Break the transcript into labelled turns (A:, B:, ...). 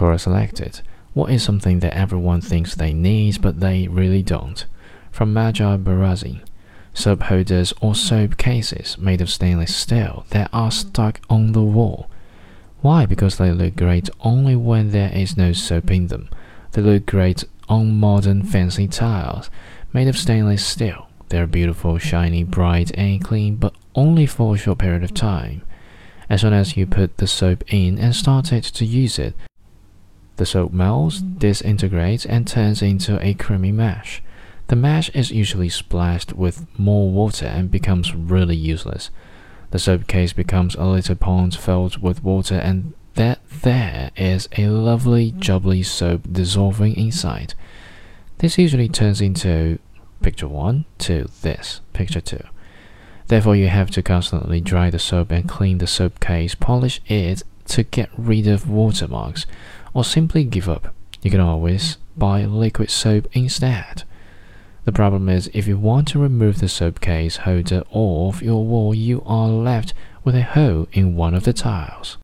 A: Quora selected. What is something that everyone thinks they need but they really don't? From Magi Barazi. Soap holders or soap cases made of stainless steel that are stuck on the wall. Why? Because they look great only when there is no soap in them. They look great on modern fancy tiles made of stainless steel. They're beautiful, shiny, bright, and clean, but only for a short period of time. As soon as you put the soap in and started to use it, the soap melts, mm. disintegrates, and turns into a creamy mash. The mash is usually splashed with more water and becomes really useless. The soap case becomes a little pond filled with water, and that there is a lovely, mm. jubbly soap dissolving inside. This usually turns into picture 1 to this, picture 2. Therefore, you have to constantly dry the soap and clean the soap case, polish it to get rid of watermarks, or simply give up. You can always buy liquid soap instead. The problem is, if you want to remove the soap case holder off your wall, you are left with a hole in one of the tiles.